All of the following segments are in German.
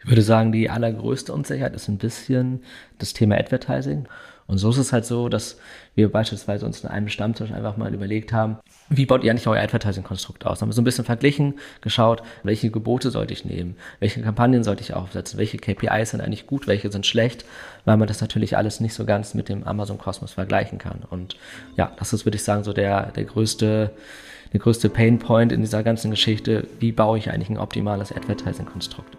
Ich würde sagen, die allergrößte Unsicherheit ist ein bisschen das Thema Advertising. Und so ist es halt so, dass wir beispielsweise uns in einem Stammtisch einfach mal überlegt haben, wie baut ihr eigentlich euer Advertising-Konstrukt aus? Haben wir so ein bisschen verglichen, geschaut, welche Gebote sollte ich nehmen, welche Kampagnen sollte ich aufsetzen, welche KPIs sind eigentlich gut, welche sind schlecht, weil man das natürlich alles nicht so ganz mit dem Amazon-Kosmos vergleichen kann. Und ja, das ist, würde ich sagen, so der, der größte, der größte Pain-Point in dieser ganzen Geschichte. Wie baue ich eigentlich ein optimales Advertising-Konstrukt?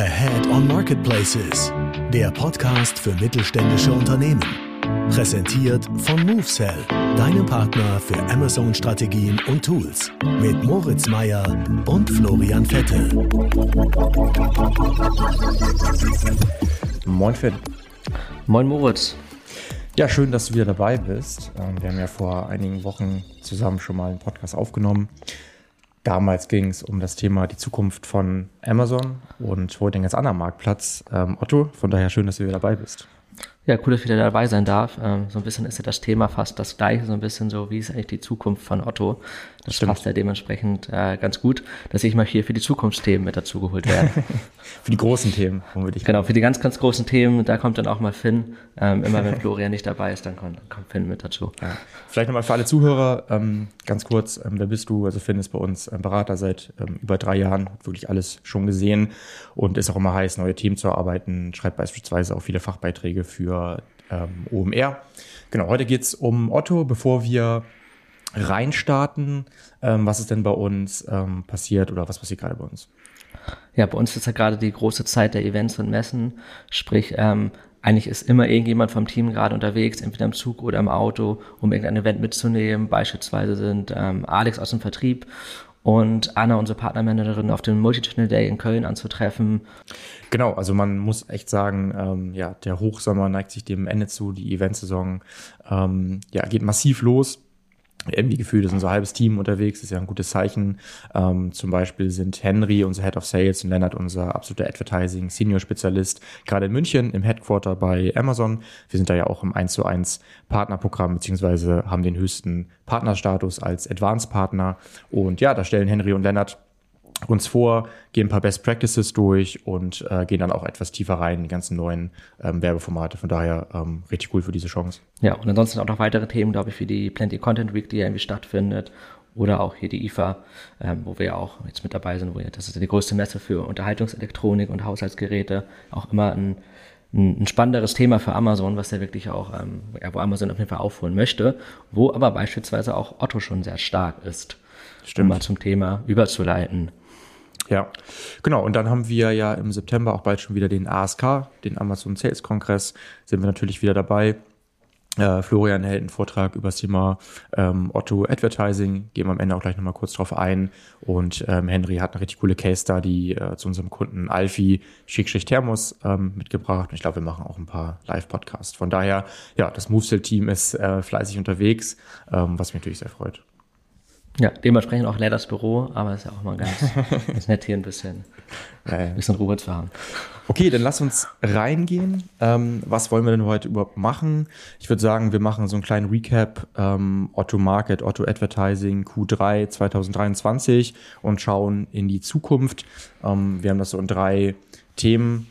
Ahead on Marketplaces, der Podcast für mittelständische Unternehmen. Präsentiert von MoveSell, deinem Partner für Amazon-Strategien und Tools. Mit Moritz Meyer und Florian Vettel. Moin Finn. Moin Moritz. Ja, schön, dass du wieder dabei bist. Ähm, wir haben ja vor einigen Wochen zusammen schon mal einen Podcast aufgenommen. Damals ging es um das Thema die Zukunft von Amazon und heute den ganz anderen Marktplatz. Ähm, Otto, von daher schön, dass du wieder dabei bist. Ja, cool, dass ich wieder dabei sein darf. Ähm, so ein bisschen ist ja das Thema fast das gleiche, so ein bisschen so, wie ist eigentlich die Zukunft von Otto? Das Stimmt. passt ja dementsprechend äh, ganz gut, dass ich mal hier für die Zukunftsthemen mit dazu geholt werde. für die großen Themen, womit ich Genau, für die ganz, ganz großen Themen, da kommt dann auch mal Finn. Ähm, immer wenn Florian nicht dabei ist, dann kommt, kommt Finn mit dazu. Ja. Vielleicht nochmal für alle Zuhörer, ähm, ganz kurz, ähm, wer bist du? Also Finn ist bei uns ein Berater seit ähm, über drei Jahren, hat wirklich alles schon gesehen und ist auch immer heiß, neue Themen zu erarbeiten, schreibt beispielsweise auch viele Fachbeiträge für ähm, OMR. Genau, heute geht es um Otto. Bevor wir reinstarten, ähm, was ist denn bei uns ähm, passiert oder was passiert gerade bei uns? Ja, bei uns ist ja gerade die große Zeit der Events und Messen. Sprich, ähm, eigentlich ist immer irgendjemand vom Team gerade unterwegs, entweder im Zug oder im Auto, um irgendein Event mitzunehmen. Beispielsweise sind ähm, Alex aus dem Vertrieb und Anna, unsere Partnermanagerin, auf dem Multichannel Day in Köln anzutreffen. Genau, also man muss echt sagen, ähm, ja, der Hochsommer neigt sich dem Ende zu, die Eventsaison ähm, ja, geht massiv los irgendwie gefühlt ist unser halbes Team unterwegs, ist ja ein gutes Zeichen. Ähm, zum Beispiel sind Henry, unser Head of Sales, und Lennart, unser absoluter Advertising Senior Spezialist, gerade in München im Headquarter bei Amazon. Wir sind da ja auch im 1 zu 1 Partnerprogramm, beziehungsweise haben den höchsten Partnerstatus als Advanced Partner. Und ja, da stellen Henry und Lennart uns vor, gehen ein paar Best Practices durch und äh, gehen dann auch etwas tiefer rein in die ganzen neuen ähm, Werbeformate. Von daher ähm, richtig cool für diese Chance. Ja, und ansonsten auch noch weitere Themen, glaube ich, wie die Plenty Content Week, die ja irgendwie stattfindet. Oder auch hier die IFA, ähm, wo wir ja auch jetzt mit dabei sind, wo ja, das ist die größte Messe für Unterhaltungselektronik und Haushaltsgeräte. Auch immer ein, ein, ein spannenderes Thema für Amazon, was ja wirklich auch, ähm, ja, wo Amazon auf jeden Fall aufholen möchte, wo aber beispielsweise auch Otto schon sehr stark ist. Stimmt. Um mal zum Thema überzuleiten. Ja, genau. Und dann haben wir ja im September auch bald schon wieder den ASK, den Amazon Sales Kongress, sind wir natürlich wieder dabei. Äh, Florian hält einen Vortrag über das Thema ähm, Otto Advertising, gehen wir am Ende auch gleich nochmal kurz drauf ein. Und ähm, Henry hat eine richtig coole Case Study äh, zu unserem Kunden Alfie Schickschicht Thermos ähm, mitgebracht. Und ich glaube, wir machen auch ein paar Live-Podcasts. Von daher, ja, das Movesell-Team ist äh, fleißig unterwegs, ähm, was mich natürlich sehr freut. Ja, dementsprechend auch leer das Büro, aber ist ja auch mal ganz, ganz nett hier ein bisschen, ein bisschen Ruhe zu haben. Okay, dann lass uns reingehen. Ähm, was wollen wir denn heute überhaupt machen? Ich würde sagen, wir machen so einen kleinen Recap ähm, Otto Market, Otto Advertising Q3 2023 und schauen in die Zukunft. Ähm, wir haben das so in drei Themen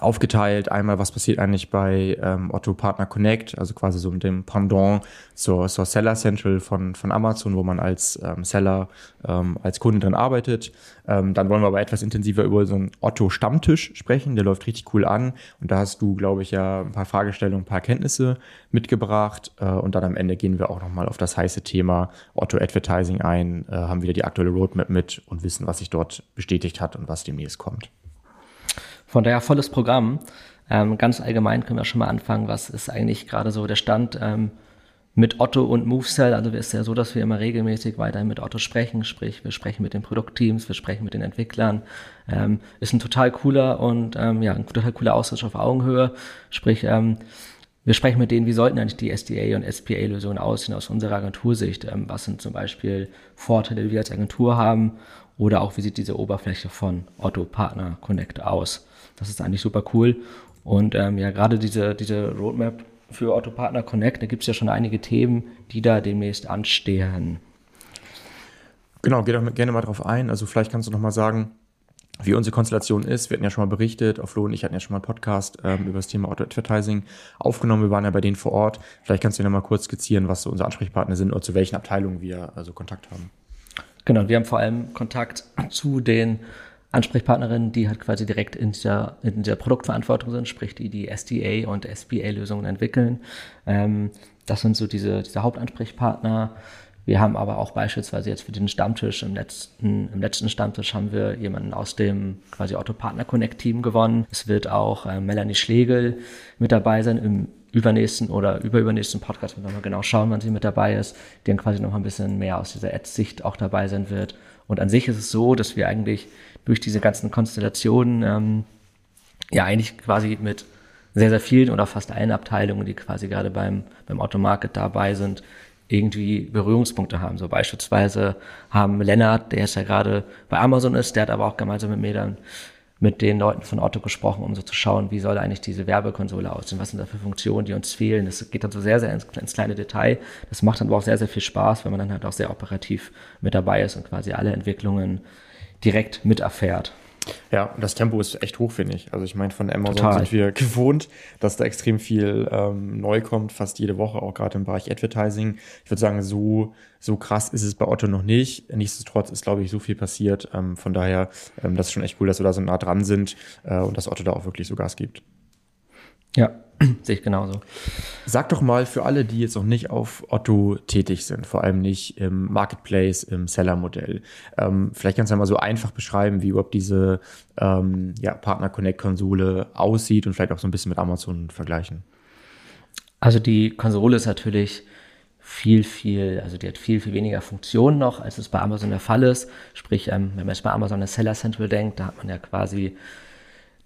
aufgeteilt. Einmal, was passiert eigentlich bei ähm, Otto Partner Connect, also quasi so mit dem Pendant zur, zur Seller Central von, von Amazon, wo man als ähm, Seller, ähm, als Kunde drin arbeitet. Ähm, dann wollen wir aber etwas intensiver über so einen Otto Stammtisch sprechen. Der läuft richtig cool an. Und da hast du, glaube ich, ja ein paar Fragestellungen, ein paar Kenntnisse mitgebracht. Äh, und dann am Ende gehen wir auch nochmal auf das heiße Thema Otto Advertising ein, äh, haben wieder die aktuelle Roadmap mit und wissen, was sich dort bestätigt hat und was demnächst kommt. Von daher volles Programm. Ähm, ganz allgemein können wir schon mal anfangen. Was ist eigentlich gerade so der Stand ähm, mit Otto und MoveCell? Also es ist ja so, dass wir immer regelmäßig weiterhin mit Otto sprechen. Sprich, wir sprechen mit den Produktteams, wir sprechen mit den Entwicklern. Ähm, ist ein total cooler und ähm, ja, ein total cooler Austausch auf Augenhöhe. Sprich, ähm, wir sprechen mit denen, wie sollten eigentlich die SDA und SPA-Lösungen aussehen aus unserer Agentursicht? Ähm, was sind zum Beispiel Vorteile, die wir als Agentur haben? Oder auch, wie sieht diese Oberfläche von Otto Partner Connect aus? Das ist eigentlich super cool. Und ähm, ja, gerade diese, diese Roadmap für Otto Partner Connect, da gibt es ja schon einige Themen, die da demnächst anstehen. Genau, geh doch gerne mal drauf ein. Also vielleicht kannst du noch mal sagen, wie unsere Konstellation ist. Wir hatten ja schon mal berichtet, auf Flo und ich hatten ja schon mal einen Podcast ähm, über das Thema Auto-Advertising aufgenommen. Wir waren ja bei denen vor Ort. Vielleicht kannst du dir noch mal kurz skizzieren, was so unsere Ansprechpartner sind oder zu welchen Abteilungen wir also Kontakt haben. Genau, wir haben vor allem Kontakt zu den Ansprechpartnerinnen, die halt quasi direkt in der, in der Produktverantwortung sind, sprich die die SDA und SBA-Lösungen entwickeln. Ähm, das sind so diese, diese Hauptansprechpartner. Wir haben aber auch beispielsweise jetzt für den Stammtisch im letzten, im letzten Stammtisch haben wir jemanden aus dem quasi Otto Partner Connect Team gewonnen. Es wird auch äh, Melanie Schlegel mit dabei sein im übernächsten oder überübernächsten Podcast. Wir mal genau schauen, wann sie mit dabei ist, die dann quasi noch ein bisschen mehr aus dieser Ads-Sicht auch dabei sein wird. Und an sich ist es so, dass wir eigentlich durch diese ganzen Konstellationen ähm, ja eigentlich quasi mit sehr, sehr vielen oder fast allen Abteilungen, die quasi gerade beim, beim Automarket dabei sind, irgendwie Berührungspunkte haben. So beispielsweise haben Lennart, der jetzt ja gerade bei Amazon ist, der hat aber auch gemeinsam mit mir dann mit den Leuten von Otto gesprochen, um so zu schauen, wie soll eigentlich diese Werbekonsole aussehen, was sind da für Funktionen, die uns fehlen. Das geht dann so sehr, sehr ins, ins, kleine Detail. Das macht dann aber auch sehr, sehr viel Spaß, wenn man dann halt auch sehr operativ mit dabei ist und quasi alle Entwicklungen direkt mit erfährt. Ja, das Tempo ist echt hoch, finde ich. Also ich meine, von Amazon Total. sind wir gewohnt, dass da extrem viel ähm, neu kommt, fast jede Woche, auch gerade im Bereich Advertising. Ich würde sagen, so, so krass ist es bei Otto noch nicht. Nichtsdestotrotz ist, glaube ich, so viel passiert. Ähm, von daher, ähm, das ist schon echt cool, dass wir da so nah dran sind äh, und dass Otto da auch wirklich so Gas gibt. Ja, sehe ich genauso. Sag doch mal für alle, die jetzt noch nicht auf Otto tätig sind, vor allem nicht im Marketplace, im Seller-Modell. Ähm, vielleicht kannst du ja mal so einfach beschreiben, wie überhaupt diese ähm, ja, Partner Connect-Konsole aussieht und vielleicht auch so ein bisschen mit Amazon vergleichen. Also die Konsole ist natürlich viel, viel, also die hat viel, viel weniger Funktionen noch, als es bei Amazon der Fall ist. Sprich, ähm, wenn man jetzt bei Amazon an Seller Central denkt, da hat man ja quasi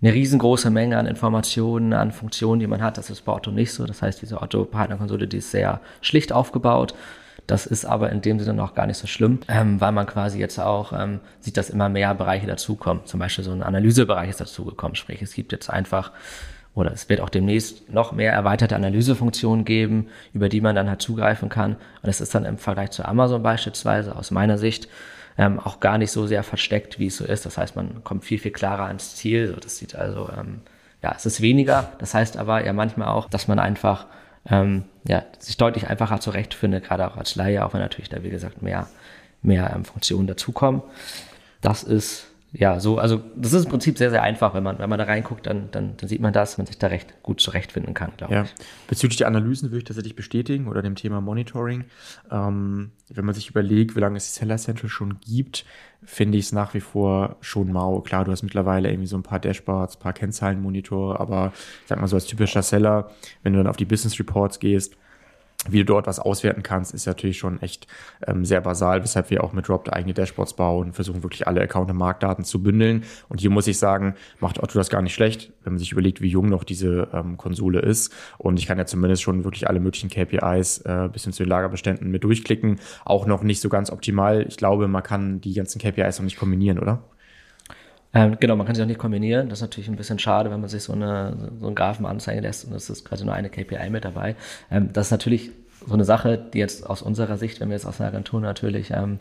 eine riesengroße Menge an Informationen, an Funktionen, die man hat. Das ist bei Otto nicht so. Das heißt, diese Otto-Partnerkonsole, die ist sehr schlicht aufgebaut. Das ist aber in dem Sinne noch gar nicht so schlimm, ähm, weil man quasi jetzt auch ähm, sieht, dass immer mehr Bereiche dazukommen. Zum Beispiel so ein Analysebereich ist dazugekommen. Sprich, es gibt jetzt einfach oder es wird auch demnächst noch mehr erweiterte Analysefunktionen geben, über die man dann halt zugreifen kann. Und das ist dann im Vergleich zu Amazon beispielsweise aus meiner Sicht ähm, auch gar nicht so sehr versteckt, wie es so ist. Das heißt, man kommt viel, viel klarer ans Ziel. So, das sieht also, ähm, ja, es ist weniger. Das heißt aber ja manchmal auch, dass man einfach ähm, ja, sich deutlich einfacher zurechtfindet, gerade auch als Laie, auch wenn natürlich da, wie gesagt, mehr, mehr ähm, Funktionen dazukommen. Das ist ja, so, also das ist im Prinzip sehr, sehr einfach. Wenn man, wenn man da reinguckt, dann, dann, dann sieht man das, man sich da recht gut zurechtfinden kann, glaube ja. ich. Bezüglich der Analysen würde ich tatsächlich bestätigen oder dem Thema Monitoring. Ähm, wenn man sich überlegt, wie lange es die Seller Central schon gibt, finde ich es nach wie vor schon mau. Klar, du hast mittlerweile irgendwie so ein paar Dashboards, ein paar Kennzahlenmonitore, aber ich sag mal so als typischer Seller, wenn du dann auf die Business Reports gehst, wie du dort was auswerten kannst, ist natürlich schon echt ähm, sehr basal, weshalb wir auch mit Drop eigene Dashboards bauen, versuchen wirklich alle Account- und Marktdaten zu bündeln. Und hier muss ich sagen, macht Otto das gar nicht schlecht, wenn man sich überlegt, wie jung noch diese ähm, Konsole ist. Und ich kann ja zumindest schon wirklich alle möglichen KPIs äh, bis hin zu den Lagerbeständen mit durchklicken. Auch noch nicht so ganz optimal. Ich glaube, man kann die ganzen KPIs noch nicht kombinieren, oder? Ähm, genau, man kann sie auch nicht kombinieren. Das ist natürlich ein bisschen schade, wenn man sich so, eine, so einen Graphen anzeigen lässt und es ist quasi nur eine KPI mit dabei. Ähm, das ist natürlich so eine Sache, die jetzt aus unserer Sicht, wenn wir jetzt aus einer Agentur natürlich ähm,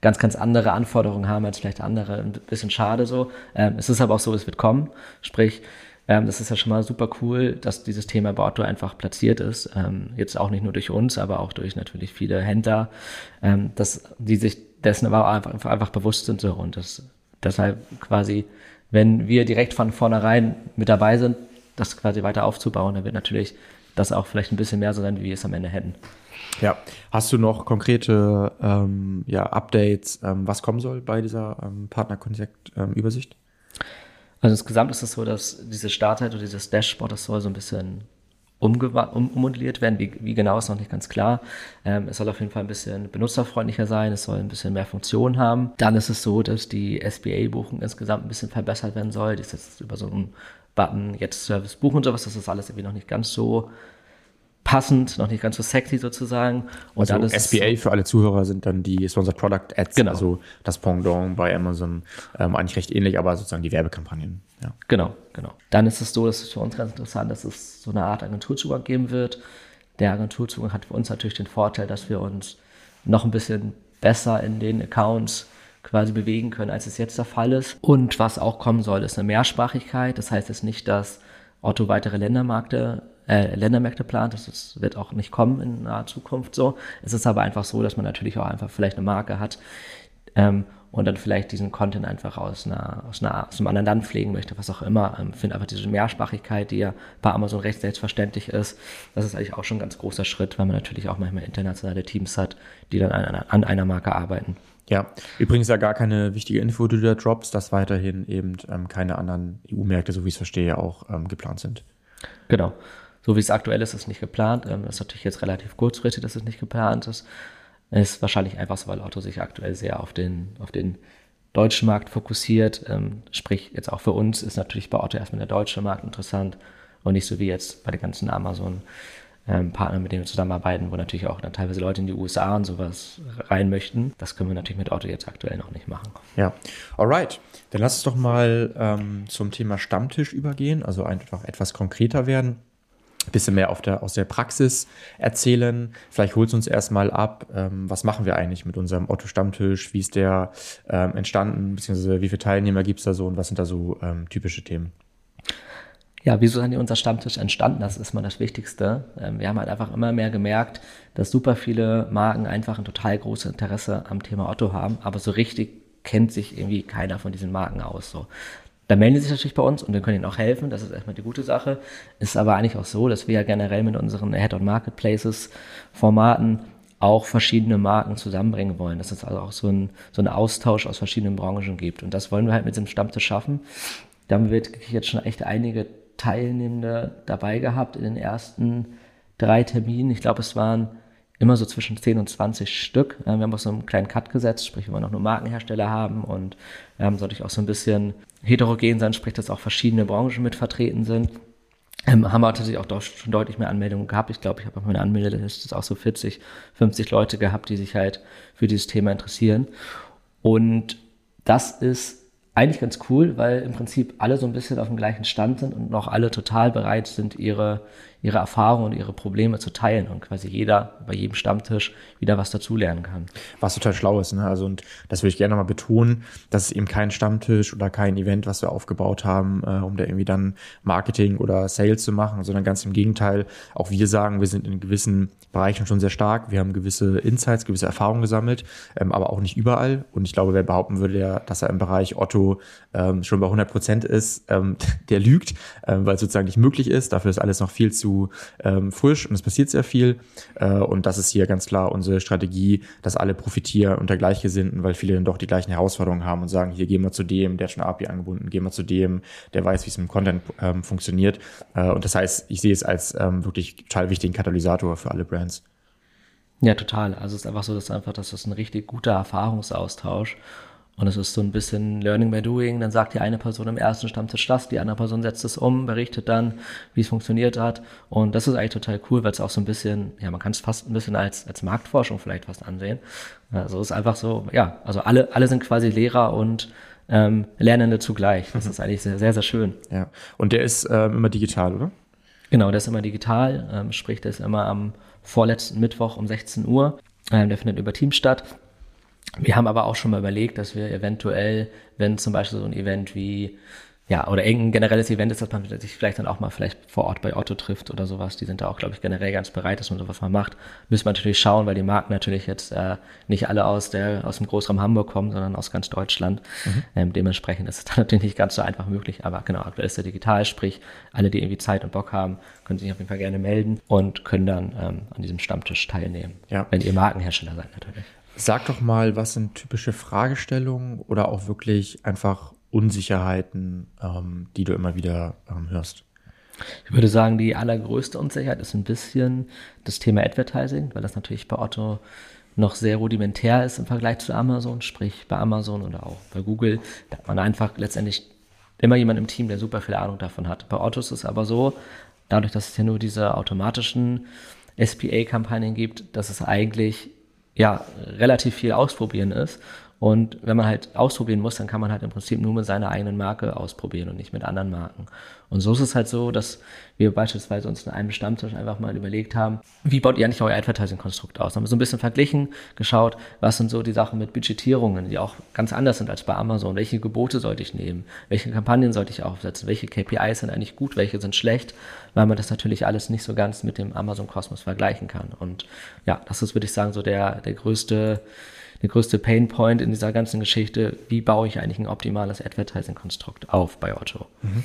ganz, ganz andere Anforderungen haben als vielleicht andere, ein bisschen schade so. Ähm, es ist aber auch so, es wird kommen. Sprich, ähm, das ist ja schon mal super cool, dass dieses Thema Otto einfach platziert ist. Ähm, jetzt auch nicht nur durch uns, aber auch durch natürlich viele Händler, ähm, dass die sich dessen aber einfach, einfach bewusst sind so und das Deshalb quasi, wenn wir direkt von vornherein mit dabei sind, das quasi weiter aufzubauen, dann wird natürlich das auch vielleicht ein bisschen mehr so sein, wie wir es am Ende hätten. Ja, hast du noch konkrete ähm, ja, Updates, ähm, was kommen soll bei dieser ähm, Partner-Konzept-Übersicht? also insgesamt ist es so, dass diese Startseite oder dieses Dashboard, das soll so ein bisschen ummodelliert werden. Wie, wie, genau ist noch nicht ganz klar. Ähm, es soll auf jeden Fall ein bisschen benutzerfreundlicher sein, es soll ein bisschen mehr Funktion haben. Dann ist es so, dass die SBA-Buchung insgesamt ein bisschen verbessert werden soll. Die ist jetzt über so einen Button jetzt Service buchen und sowas. Das ist alles irgendwie noch nicht ganz so passend, noch nicht ganz so sexy sozusagen. Und also SPA für alle Zuhörer sind dann die Sponsored Product Ads, genau. also das Pendant bei Amazon, ähm, eigentlich recht ähnlich, aber sozusagen die Werbekampagnen. Ja. Genau, genau. Dann ist es so, das ist für uns ganz interessant, dass es so eine Art Agenturzugang geben wird. Der Agenturzugang hat für uns natürlich den Vorteil, dass wir uns noch ein bisschen besser in den Accounts quasi bewegen können, als es jetzt der Fall ist. Und was auch kommen soll, ist eine Mehrsprachigkeit. Das heißt jetzt nicht, dass Otto weitere Ländermärkte, äh, Ländermärkte plant. Das ist, wird auch nicht kommen in naher Zukunft so. Es ist aber einfach so, dass man natürlich auch einfach vielleicht eine Marke hat ähm, und dann vielleicht diesen Content einfach aus, einer, aus, einer, aus einem anderen Land pflegen möchte, was auch immer. Ich ähm, finde einfach diese Mehrsprachigkeit, die ja bei Amazon recht selbstverständlich ist, das ist eigentlich auch schon ein ganz großer Schritt, weil man natürlich auch manchmal internationale Teams hat, die dann an, an einer Marke arbeiten. Ja, übrigens ja gar keine wichtige Info, die du da droppst, dass weiterhin eben ähm, keine anderen EU-Märkte, so wie ich es verstehe, auch ähm, geplant sind. Genau. So wie es aktuell ist, ist es nicht geplant. Ähm, das ist natürlich jetzt relativ kurzfristig, dass es nicht geplant ist. Ist wahrscheinlich einfach so, weil Otto sich aktuell sehr auf den, auf den deutschen Markt fokussiert. Ähm, sprich, jetzt auch für uns ist natürlich bei Otto erstmal der deutsche Markt interessant und nicht so wie jetzt bei den ganzen Amazon-Partnern, ähm, mit denen wir zusammenarbeiten, wo natürlich auch dann teilweise Leute in die USA und sowas rein möchten. Das können wir natürlich mit Otto jetzt aktuell noch nicht machen. Ja, alright. Dann lass uns doch mal ähm, zum Thema Stammtisch übergehen, also einfach etwas konkreter werden bisschen mehr der, aus der Praxis erzählen. Vielleicht holst du uns erstmal ab, ähm, was machen wir eigentlich mit unserem Otto-Stammtisch, wie ist der ähm, entstanden, beziehungsweise wie viele Teilnehmer gibt es da so und was sind da so ähm, typische Themen? Ja, wieso ist unser Stammtisch entstanden? Das ist mal das Wichtigste. Ähm, wir haben halt einfach immer mehr gemerkt, dass super viele Marken einfach ein total großes Interesse am Thema Otto haben, aber so richtig kennt sich irgendwie keiner von diesen Marken aus. So. Da melden sie sich natürlich bei uns und wir können ihnen auch helfen. Das ist erstmal die gute Sache. Ist aber eigentlich auch so, dass wir ja generell mit unseren Head-on-Marketplaces-Formaten auch verschiedene Marken zusammenbringen wollen. Dass es also auch so ein, so ein Austausch aus verschiedenen Branchen gibt. Und das wollen wir halt mit diesem Stammtisch schaffen. Da haben wir jetzt schon echt einige Teilnehmende dabei gehabt in den ersten drei Terminen. Ich glaube, es waren immer so zwischen 10 und 20 Stück. Wir haben auch so einen kleinen Cut gesetzt, sprich, wir wollen auch nur Markenhersteller haben und wir haben natürlich auch so ein bisschen heterogen sein, sprich, dass auch verschiedene Branchen mit vertreten sind. Ähm, haben wir tatsächlich auch schon deutlich mehr Anmeldungen gehabt. Ich glaube, ich habe auf meiner Anmeldeliste auch so 40, 50 Leute gehabt, die sich halt für dieses Thema interessieren. Und das ist eigentlich ganz cool, weil im Prinzip alle so ein bisschen auf dem gleichen Stand sind und noch alle total bereit sind, ihre, ihre Erfahrungen und ihre Probleme zu teilen und quasi jeder bei jedem Stammtisch wieder was dazulernen kann. Was total schlau ist, ne? Also, und das würde ich gerne nochmal betonen, dass es eben kein Stammtisch oder kein Event, was wir aufgebaut haben, äh, um da irgendwie dann Marketing oder Sales zu machen, sondern ganz im Gegenteil, auch wir sagen, wir sind in gewissen Bereichen schon sehr stark, wir haben gewisse Insights, gewisse Erfahrungen gesammelt, ähm, aber auch nicht überall. Und ich glaube, wer behaupten würde, dass er im Bereich Otto ähm, schon bei 100 Prozent ist, ähm, der lügt, ähm, weil es sozusagen nicht möglich ist. Dafür ist alles noch viel zu ähm, frisch und es passiert sehr viel. Äh, und das ist hier ganz klar unsere Strategie, dass alle profitieren und der Gleichgesinnten, weil viele dann doch die gleichen Herausforderungen haben und sagen, hier gehen wir zu dem, der hat schon API angebunden, gehen wir zu dem, der weiß, wie es mit Content ähm, funktioniert. Äh, und das heißt, ich sehe es als ähm, wirklich total wichtigen Katalysator für alle Brands. Ja, total. Also es ist einfach so, dass einfach, dass das ein richtig guter Erfahrungsaustausch und es ist so ein bisschen Learning by Doing. Dann sagt die eine Person im ersten Stammtisch das, die andere Person setzt es um, berichtet dann, wie es funktioniert hat. Und das ist eigentlich total cool, weil es auch so ein bisschen, ja, man kann es fast ein bisschen als, als Marktforschung vielleicht fast ansehen. Also es ist einfach so, ja, also alle, alle sind quasi Lehrer und ähm, Lernende zugleich. Das ist eigentlich sehr, sehr, sehr schön. Ja. Und der ist ähm, immer digital, oder? Genau, der ist immer digital, ähm, sprich, der ist immer am vorletzten Mittwoch um 16 Uhr. Ähm, der findet über Teams statt. Wir haben aber auch schon mal überlegt, dass wir eventuell, wenn zum Beispiel so ein Event wie ja, oder irgendein generelles Event ist, dass man sich vielleicht dann auch mal vielleicht vor Ort bei Otto trifft oder sowas. Die sind da auch, glaube ich, generell ganz bereit, dass man sowas mal macht. Müssen wir natürlich schauen, weil die Marken natürlich jetzt äh, nicht alle aus der aus dem Großraum Hamburg kommen, sondern aus ganz Deutschland. Mhm. Ähm, dementsprechend ist es dann natürlich nicht ganz so einfach möglich. Aber genau, aktuell ist der digital, sprich, alle, die irgendwie Zeit und Bock haben, können sich auf jeden Fall gerne melden und können dann ähm, an diesem Stammtisch teilnehmen. Ja. Wenn ihr Markenhersteller seid natürlich. Sag doch mal, was sind typische Fragestellungen oder auch wirklich einfach Unsicherheiten, ähm, die du immer wieder ähm, hörst? Ich würde sagen, die allergrößte Unsicherheit ist ein bisschen das Thema Advertising, weil das natürlich bei Otto noch sehr rudimentär ist im Vergleich zu Amazon, sprich bei Amazon oder auch bei Google. Da hat man einfach letztendlich immer jemand im Team, der super viel Ahnung davon hat. Bei Otto ist es aber so, dadurch, dass es ja nur diese automatischen SPA-Kampagnen gibt, dass es eigentlich ja relativ viel ausprobieren ist Und wenn man halt ausprobieren muss, dann kann man halt im Prinzip nur mit seiner eigenen Marke ausprobieren und nicht mit anderen Marken. Und so ist es halt so, dass wir beispielsweise uns in einem Stammtisch einfach mal überlegt haben, wie baut ihr eigentlich euer Advertising-Konstrukt aus? Haben wir so ein bisschen verglichen, geschaut, was sind so die Sachen mit Budgetierungen, die auch ganz anders sind als bei Amazon. Welche Gebote sollte ich nehmen? Welche Kampagnen sollte ich aufsetzen? Welche KPIs sind eigentlich gut? Welche sind schlecht? Weil man das natürlich alles nicht so ganz mit dem Amazon-Kosmos vergleichen kann. Und ja, das ist, würde ich sagen, so der, der größte der größte Painpoint in dieser ganzen Geschichte, wie baue ich eigentlich ein optimales Advertising-Konstrukt auf bei Otto. Mhm.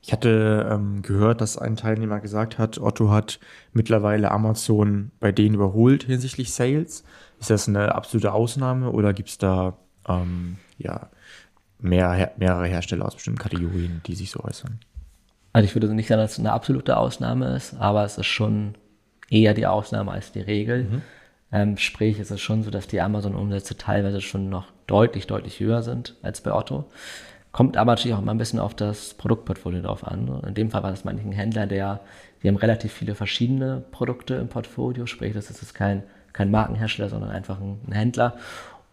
Ich hatte ähm, gehört, dass ein Teilnehmer gesagt hat, Otto hat mittlerweile Amazon bei denen überholt hinsichtlich Sales. Ist das eine absolute Ausnahme oder gibt es da ähm, ja, mehr, mehrere Hersteller aus bestimmten Kategorien, die sich so äußern? Also ich würde nicht sagen, dass es eine absolute Ausnahme ist, aber es ist schon eher die Ausnahme als die Regel. Mhm. Ähm, sprich, es ist schon so, dass die Amazon-Umsätze teilweise schon noch deutlich, deutlich höher sind als bei Otto. Kommt aber natürlich auch immer ein bisschen auf das Produktportfolio drauf an. In dem Fall war das manchmal ein Händler, der, die haben relativ viele verschiedene Produkte im Portfolio, sprich, das ist kein, kein Markenhersteller, sondern einfach ein, ein Händler.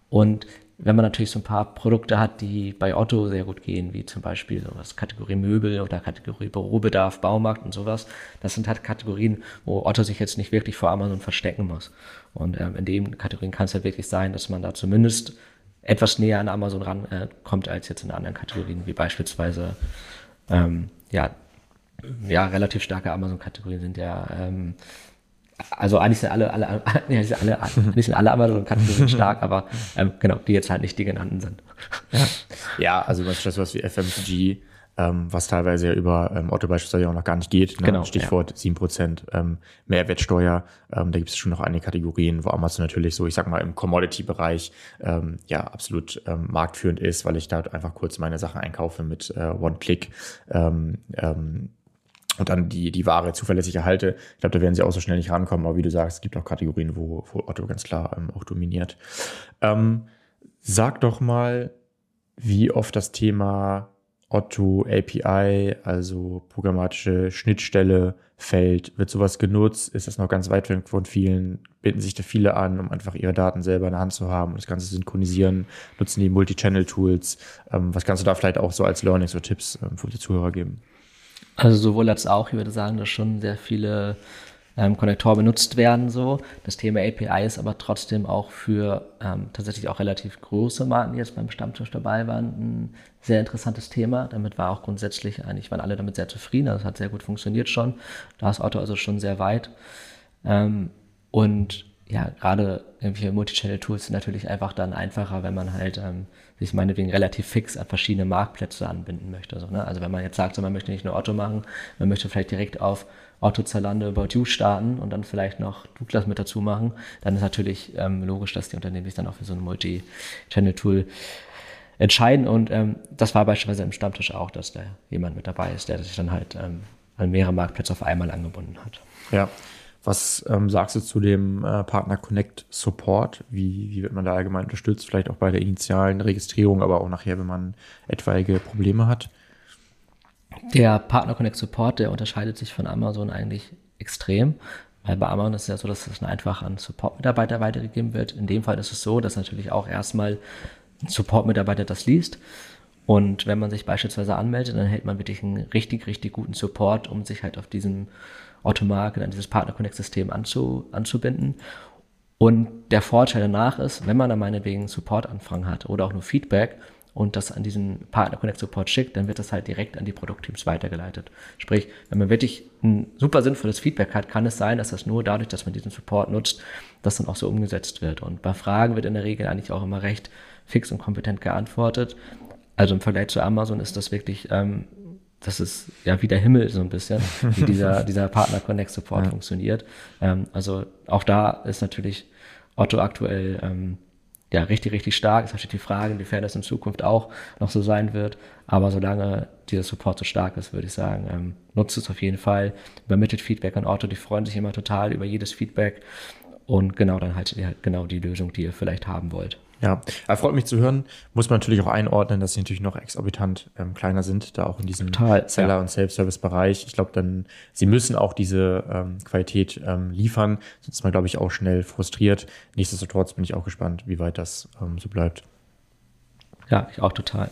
Und wenn man natürlich so ein paar Produkte hat, die bei Otto sehr gut gehen, wie zum Beispiel sowas Kategorie Möbel oder Kategorie Bürobedarf, Baumarkt und sowas, das sind halt Kategorien, wo Otto sich jetzt nicht wirklich vor Amazon verstecken muss. Und ähm, in den Kategorien kann es ja wirklich sein, dass man da zumindest etwas näher an Amazon rankommt äh, als jetzt in anderen Kategorien, wie beispielsweise ähm, ja, ja, relativ starke Amazon-Kategorien sind ja ähm, also eigentlich sind alle, alle, nee, sind alle, eigentlich sind alle Amazon-Kategorien stark, aber ähm, genau, die jetzt halt nicht die genannten sind. Ja, ja also beispielsweise was wie FMCG, ähm, was teilweise ja über ähm, Otto beispielsweise auch noch gar nicht geht. Ne? Genau, Stichwort ja. 7% ähm, Mehrwertsteuer. Ähm, da gibt es schon noch einige Kategorien, wo Amazon natürlich so, ich sag mal, im Commodity-Bereich ähm, ja absolut ähm, marktführend ist, weil ich da einfach kurz meine Sachen einkaufe mit äh, One-Click. Ähm, ähm, und dann die, die Ware zuverlässig erhalte. Ich glaube, da werden sie auch so schnell nicht rankommen, aber wie du sagst, es gibt auch Kategorien, wo, wo Otto ganz klar ähm, auch dominiert. Ähm, sag doch mal, wie oft das Thema Otto API, also programmatische Schnittstelle, fällt. Wird sowas genutzt? Ist das noch ganz weit weg von vielen? Binden sich da viele an, um einfach ihre Daten selber in der Hand zu haben und das Ganze synchronisieren? Nutzen die Multi-Channel-Tools? Ähm, was kannst du da vielleicht auch so als Learnings oder Tipps ähm, für die Zuhörer geben? Also sowohl als auch, ich würde sagen, dass schon sehr viele ähm, Konnektoren benutzt werden. So. Das Thema API ist aber trotzdem auch für ähm, tatsächlich auch relativ große Marken, die jetzt beim Stammtisch dabei waren, ein sehr interessantes Thema. Damit war auch grundsätzlich eigentlich, waren alle damit sehr zufrieden. Also es hat sehr gut funktioniert schon. Da ist Otto also schon sehr weit. Ähm, und ja, gerade irgendwelche Multichannel-Tools sind natürlich einfach dann einfacher, wenn man halt ähm, sich meinetwegen relativ fix an verschiedene Marktplätze anbinden möchte. So, ne? Also wenn man jetzt sagt, so, man möchte nicht nur Otto machen, man möchte vielleicht direkt auf Otto, Zalando, About You starten und dann vielleicht noch Douglas mit dazu machen, dann ist natürlich ähm, logisch, dass die Unternehmen sich dann auch für so ein Multi-Channel-Tool entscheiden. Und ähm, das war beispielsweise im Stammtisch auch, dass da jemand mit dabei ist, der sich dann halt ähm, an mehrere Marktplätze auf einmal angebunden hat. Ja, was ähm, sagst du zu dem äh, Partner Connect Support? Wie, wie wird man da allgemein unterstützt? Vielleicht auch bei der initialen Registrierung, aber auch nachher, wenn man etwaige Probleme hat? Der Partner Connect Support, der unterscheidet sich von Amazon eigentlich extrem. Weil bei Amazon ist es ja so, dass es einfach an Support-Mitarbeiter weitergegeben wird. In dem Fall ist es so, dass natürlich auch erstmal Support-Mitarbeiter das liest. Und wenn man sich beispielsweise anmeldet, dann hält man wirklich einen richtig, richtig guten Support, um sich halt auf diesem Automarket an dieses Partner Connect System anzu, anzubinden. Und der Vorteil danach ist, wenn man da meinetwegen Support-Anfragen hat oder auch nur Feedback und das an diesen Partner Connect Support schickt, dann wird das halt direkt an die Produktteams weitergeleitet. Sprich, wenn man wirklich ein super sinnvolles Feedback hat, kann es sein, dass das nur dadurch, dass man diesen Support nutzt, das dann auch so umgesetzt wird. Und bei Fragen wird in der Regel eigentlich auch immer recht fix und kompetent geantwortet. Also im Vergleich zu Amazon ist das wirklich ähm, das ist ja wie der Himmel so ein bisschen, wie dieser, dieser Partner Connect Support ja. funktioniert. Ähm, also auch da ist natürlich Otto aktuell ähm, ja richtig, richtig stark. Es steht die Frage, inwiefern das in Zukunft auch noch so sein wird. Aber solange dieser Support so stark ist, würde ich sagen, ähm, nutzt es auf jeden Fall. Übermittelt Feedback an Otto, die freuen sich immer total über jedes Feedback. Und genau, dann haltet ihr halt genau die Lösung, die ihr vielleicht haben wollt. Ja, freut mich zu hören. Muss man natürlich auch einordnen, dass sie natürlich noch exorbitant ähm, kleiner sind, da auch in diesem Total, Seller- ja. und Self-Service-Bereich. Ich glaube, dann, sie müssen auch diese ähm, Qualität ähm, liefern, sonst ist man, glaube ich, auch schnell frustriert. Nichtsdestotrotz bin ich auch gespannt, wie weit das ähm, so bleibt. Ja, ich auch total.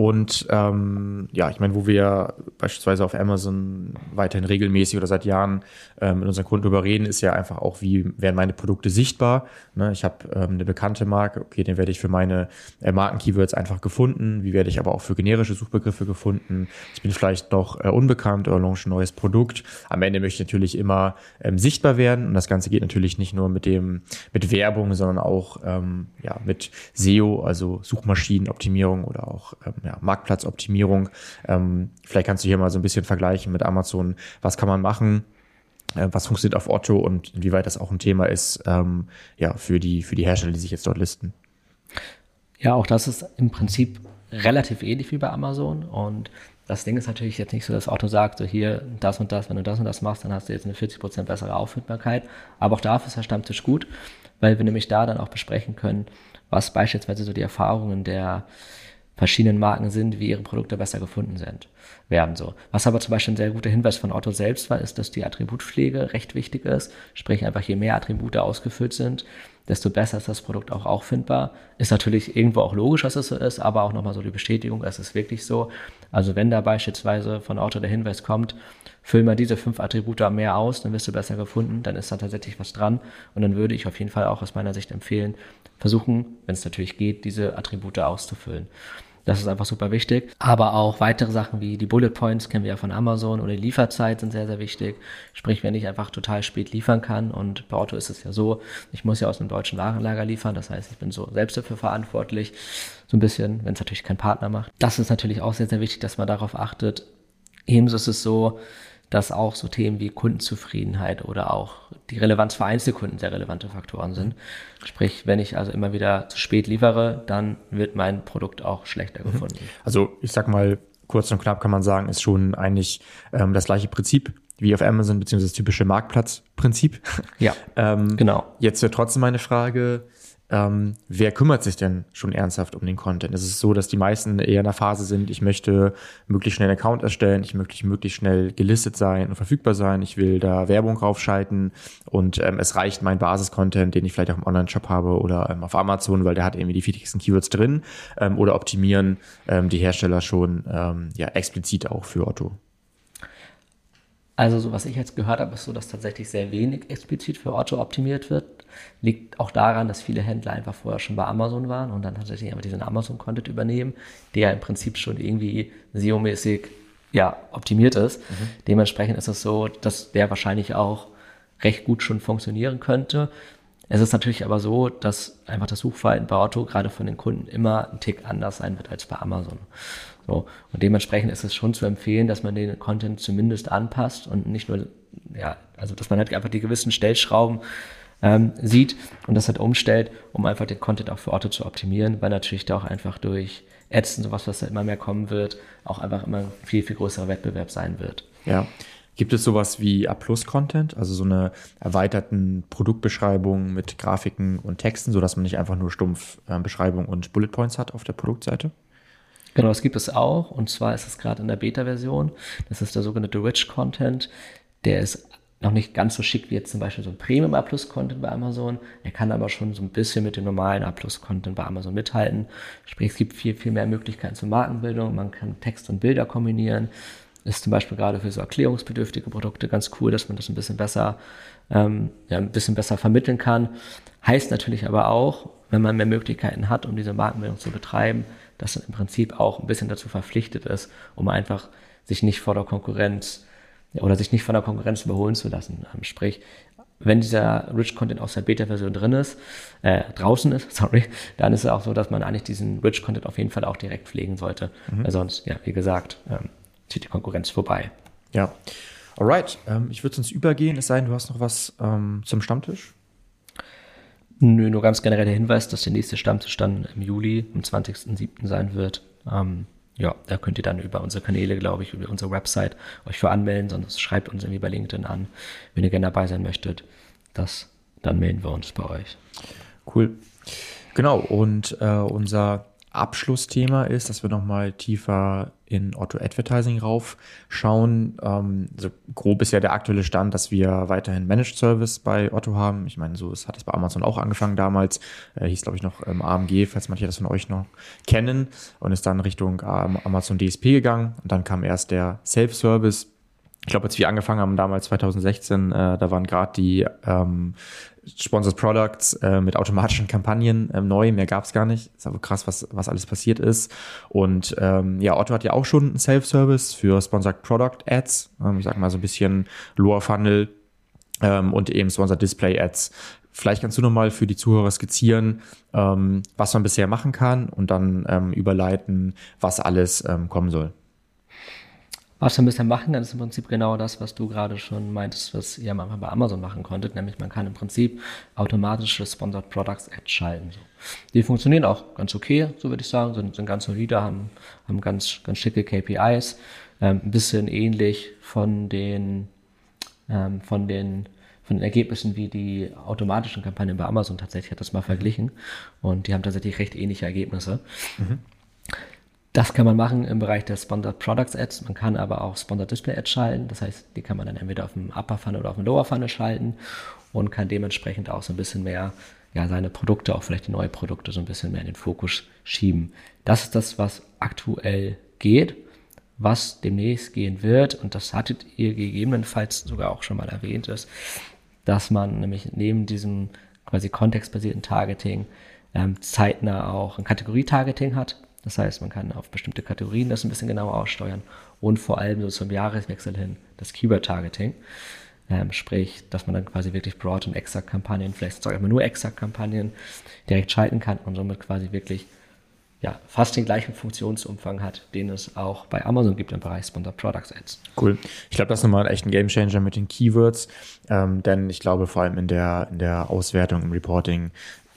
Und ähm, ja, ich meine, wo wir beispielsweise auf Amazon weiterhin regelmäßig oder seit Jahren ähm, mit unseren Kunden darüber reden, ist ja einfach auch, wie werden meine Produkte sichtbar. Ne? Ich habe ähm, eine bekannte Marke, okay, den werde ich für meine äh, Marken-Keywords einfach gefunden. Wie werde ich aber auch für generische Suchbegriffe gefunden? Ich bin vielleicht noch äh, unbekannt oder launch ein neues Produkt. Am Ende möchte ich natürlich immer ähm, sichtbar werden und das Ganze geht natürlich nicht nur mit dem mit Werbung, sondern auch ähm, ja mit SEO, also Suchmaschinenoptimierung oder auch ähm, ja, Marktplatzoptimierung. Ähm, vielleicht kannst du hier mal so ein bisschen vergleichen mit Amazon. Was kann man machen? Äh, was funktioniert auf Otto und inwieweit das auch ein Thema ist, ähm, ja, für die, für die Hersteller, die sich jetzt dort listen. Ja, auch das ist im Prinzip relativ ähnlich wie bei Amazon und das Ding ist natürlich jetzt nicht so, dass Otto sagt, so hier das und das, wenn du das und das machst, dann hast du jetzt eine 40% bessere Auffindbarkeit. Aber auch dafür ist der Stammtisch gut, weil wir nämlich da dann auch besprechen können, was beispielsweise so die Erfahrungen der verschiedenen Marken sind, wie ihre Produkte besser gefunden sind, werden so. Was aber zum Beispiel ein sehr guter Hinweis von Otto selbst war, ist, dass die Attributpflege recht wichtig ist. Sprich einfach, je mehr Attribute ausgefüllt sind, desto besser ist das Produkt auch auffindbar. Ist natürlich irgendwo auch logisch, dass es so ist, aber auch nochmal so die Bestätigung, es ist wirklich so. Also wenn da beispielsweise von Otto der Hinweis kommt, füll mal diese fünf Attribute mehr aus, dann wirst du besser gefunden, dann ist da tatsächlich was dran. Und dann würde ich auf jeden Fall auch aus meiner Sicht empfehlen, versuchen, wenn es natürlich geht, diese Attribute auszufüllen. Das ist einfach super wichtig. Aber auch weitere Sachen wie die Bullet Points kennen wir ja von Amazon oder die Lieferzeit sind sehr, sehr wichtig. Sprich, wenn ich einfach total spät liefern kann und bei Auto ist es ja so, ich muss ja aus einem deutschen Warenlager liefern. Das heißt, ich bin so selbst dafür verantwortlich. So ein bisschen, wenn es natürlich kein Partner macht. Das ist natürlich auch sehr, sehr wichtig, dass man darauf achtet. Ebenso ist es so, dass auch so Themen wie Kundenzufriedenheit oder auch die Relevanz für Einzelkunden sehr relevante Faktoren sind. Sprich, wenn ich also immer wieder zu spät liefere, dann wird mein Produkt auch schlechter mhm. gefunden. Also ich sag mal, kurz und knapp kann man sagen, ist schon eigentlich ähm, das gleiche Prinzip wie auf Amazon, beziehungsweise das typische Marktplatzprinzip. Ja, ähm, genau. Jetzt wird trotzdem meine Frage, ähm, wer kümmert sich denn schon ernsthaft um den Content? Es ist so, dass die meisten eher in der Phase sind, ich möchte möglichst schnell einen Account erstellen, ich möchte möglichst schnell gelistet sein und verfügbar sein, ich will da Werbung draufschalten und ähm, es reicht mein Basis-Content, den ich vielleicht auch im Online-Shop habe oder ähm, auf Amazon, weil der hat irgendwie die wichtigsten Keywords drin ähm, oder optimieren ähm, die Hersteller schon ähm, ja, explizit auch für Otto. Also, so was ich jetzt gehört habe, ist so, dass tatsächlich sehr wenig explizit für Otto optimiert wird. Liegt auch daran, dass viele Händler einfach vorher schon bei Amazon waren und dann tatsächlich einfach diesen Amazon-Content übernehmen, der im Prinzip schon irgendwie SEO-mäßig ja, optimiert ist. Mhm. Dementsprechend ist es so, dass der wahrscheinlich auch recht gut schon funktionieren könnte. Es ist natürlich aber so, dass einfach das Suchverhalten bei Otto gerade von den Kunden immer ein Tick anders sein wird als bei Amazon. So. Und dementsprechend ist es schon zu empfehlen, dass man den Content zumindest anpasst und nicht nur, ja, also dass man halt einfach die gewissen Stellschrauben ähm, sieht und das halt umstellt, um einfach den Content auch für Otto zu optimieren, weil natürlich da auch einfach durch Ads und sowas, was da immer mehr kommen wird, auch einfach immer viel, viel größerer Wettbewerb sein wird. Ja. Gibt es sowas wie A-Plus-Content, also so eine erweiterten Produktbeschreibung mit Grafiken und Texten, sodass man nicht einfach nur stumpf äh, Beschreibung und Bullet Points hat auf der Produktseite? Genau, das gibt es auch. Und zwar ist es gerade in der Beta-Version. Das ist der sogenannte Rich Content. Der ist noch nicht ganz so schick wie jetzt zum Beispiel so ein Premium A Plus Content bei Amazon. Er kann aber schon so ein bisschen mit dem normalen A Plus Content bei Amazon mithalten. Sprich, es gibt viel, viel mehr Möglichkeiten zur Markenbildung. Man kann Text und Bilder kombinieren. Ist zum Beispiel gerade für so erklärungsbedürftige Produkte ganz cool, dass man das ein bisschen besser, ähm, ja, ein bisschen besser vermitteln kann. Heißt natürlich aber auch, wenn man mehr Möglichkeiten hat, um diese Markenbildung zu betreiben, dass man im Prinzip auch ein bisschen dazu verpflichtet ist, um einfach sich nicht vor der Konkurrenz oder sich nicht von der Konkurrenz überholen zu lassen. Ähm, sprich, wenn dieser Rich Content aus der Beta-Version drin ist, äh, draußen ist, sorry, dann ist es auch so, dass man eigentlich diesen Rich Content auf jeden Fall auch direkt pflegen sollte. Mhm. Weil sonst, ja, wie gesagt, ähm, zieht die Konkurrenz vorbei. Ja. Alright, ähm, ich würde sonst übergehen, es sei denn, du hast noch was ähm, zum Stammtisch. Nö, nur ganz generell der Hinweis, dass der nächste Stammtisch dann im Juli, am 20.07. sein wird. Ähm, ja, da könnt ihr dann über unsere Kanäle, glaube ich, über unsere Website euch für anmelden, sonst schreibt uns irgendwie bei LinkedIn an, wenn ihr gerne dabei sein möchtet. Das, dann melden wir uns bei euch. Cool. Genau, und äh, unser Abschlussthema ist, dass wir nochmal tiefer in Otto Advertising raufschauen. Ähm, so grob ist ja der aktuelle Stand, dass wir weiterhin Managed Service bei Otto haben. Ich meine, so hat es bei Amazon auch angefangen damals. Äh, hieß, glaube ich, noch ähm, AMG, falls manche das von euch noch kennen. Und ist dann Richtung ähm, Amazon DSP gegangen. Und dann kam erst der Self-Service ich glaube, als wir angefangen haben, damals 2016, äh, da waren gerade die ähm, Sponsored Products äh, mit automatischen Kampagnen ähm, neu. Mehr gab es gar nicht. Ist aber krass, was, was alles passiert ist. Und ähm, ja, Otto hat ja auch schon einen Self-Service für Sponsored Product Ads. Ähm, ich sag mal so ein bisschen Lower Funnel ähm, und eben Sponsored Display Ads. Vielleicht kannst du nochmal für die Zuhörer skizzieren, ähm, was man bisher machen kann und dann ähm, überleiten, was alles ähm, kommen soll. Was wir bisschen machen, dann ist im Prinzip genau das, was du gerade schon meintest, was ihr am Anfang bei Amazon machen konntet, nämlich man kann im Prinzip automatische Sponsored Products Ads schalten. So. Die funktionieren auch ganz okay, so würde ich sagen, sind, sind ganz solide, haben, haben ganz, ganz schicke KPIs, ähm, ein bisschen ähnlich von den, ähm, von den von den Ergebnissen wie die automatischen Kampagnen bei Amazon tatsächlich hat das mal verglichen und die haben tatsächlich recht ähnliche Ergebnisse. Mhm. Das kann man machen im Bereich der Sponsored Products Ads. Man kann aber auch Sponsored Display Ads schalten. Das heißt, die kann man dann entweder auf dem Upper Funnel oder auf dem Lower Funnel schalten und kann dementsprechend auch so ein bisschen mehr ja, seine Produkte, auch vielleicht die neuen Produkte so ein bisschen mehr in den Fokus schieben. Das ist das, was aktuell geht, was demnächst gehen wird. Und das hattet ihr gegebenenfalls sogar auch schon mal erwähnt, ist, dass man nämlich neben diesem quasi kontextbasierten Targeting ähm, zeitnah auch ein Kategorie-Targeting hat. Das heißt, man kann auf bestimmte Kategorien das ein bisschen genauer aussteuern und vor allem so zum Jahreswechsel hin das Keyword-Targeting. Ähm, sprich, dass man dann quasi wirklich Broad- und Exakt-Kampagnen, vielleicht sogar nur Exakt-Kampagnen direkt schalten kann und somit quasi wirklich ja, fast den gleichen Funktionsumfang hat, den es auch bei Amazon gibt im Bereich Sponsored Products Ads. Cool. Ich glaube, das ist nochmal echt ein Game Changer mit den Keywords, ähm, denn ich glaube, vor allem in der, in der Auswertung, im Reporting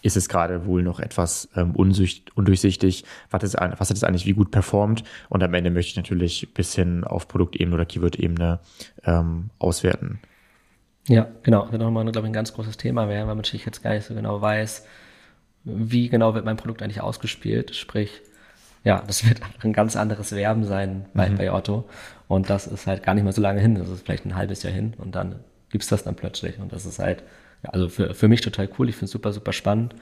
ist es gerade wohl noch etwas ähm, undurchsichtig, was, ist, was hat es eigentlich wie gut performt. Und am Ende möchte ich natürlich ein bisschen auf Produktebene oder Keyword-Ebene ähm, auswerten. Ja, genau. Das wird nochmal, glaube ich, ein ganz großes Thema werden, weil man natürlich jetzt gar nicht so genau weiß, wie genau wird mein Produkt eigentlich ausgespielt. Sprich, ja, das wird ein ganz anderes Werben sein bei, mhm. bei Otto. Und das ist halt gar nicht mehr so lange hin. Das ist vielleicht ein halbes Jahr hin und dann gibt's das dann plötzlich. Und das ist halt also für, für mich total cool. Ich finde es super, super spannend.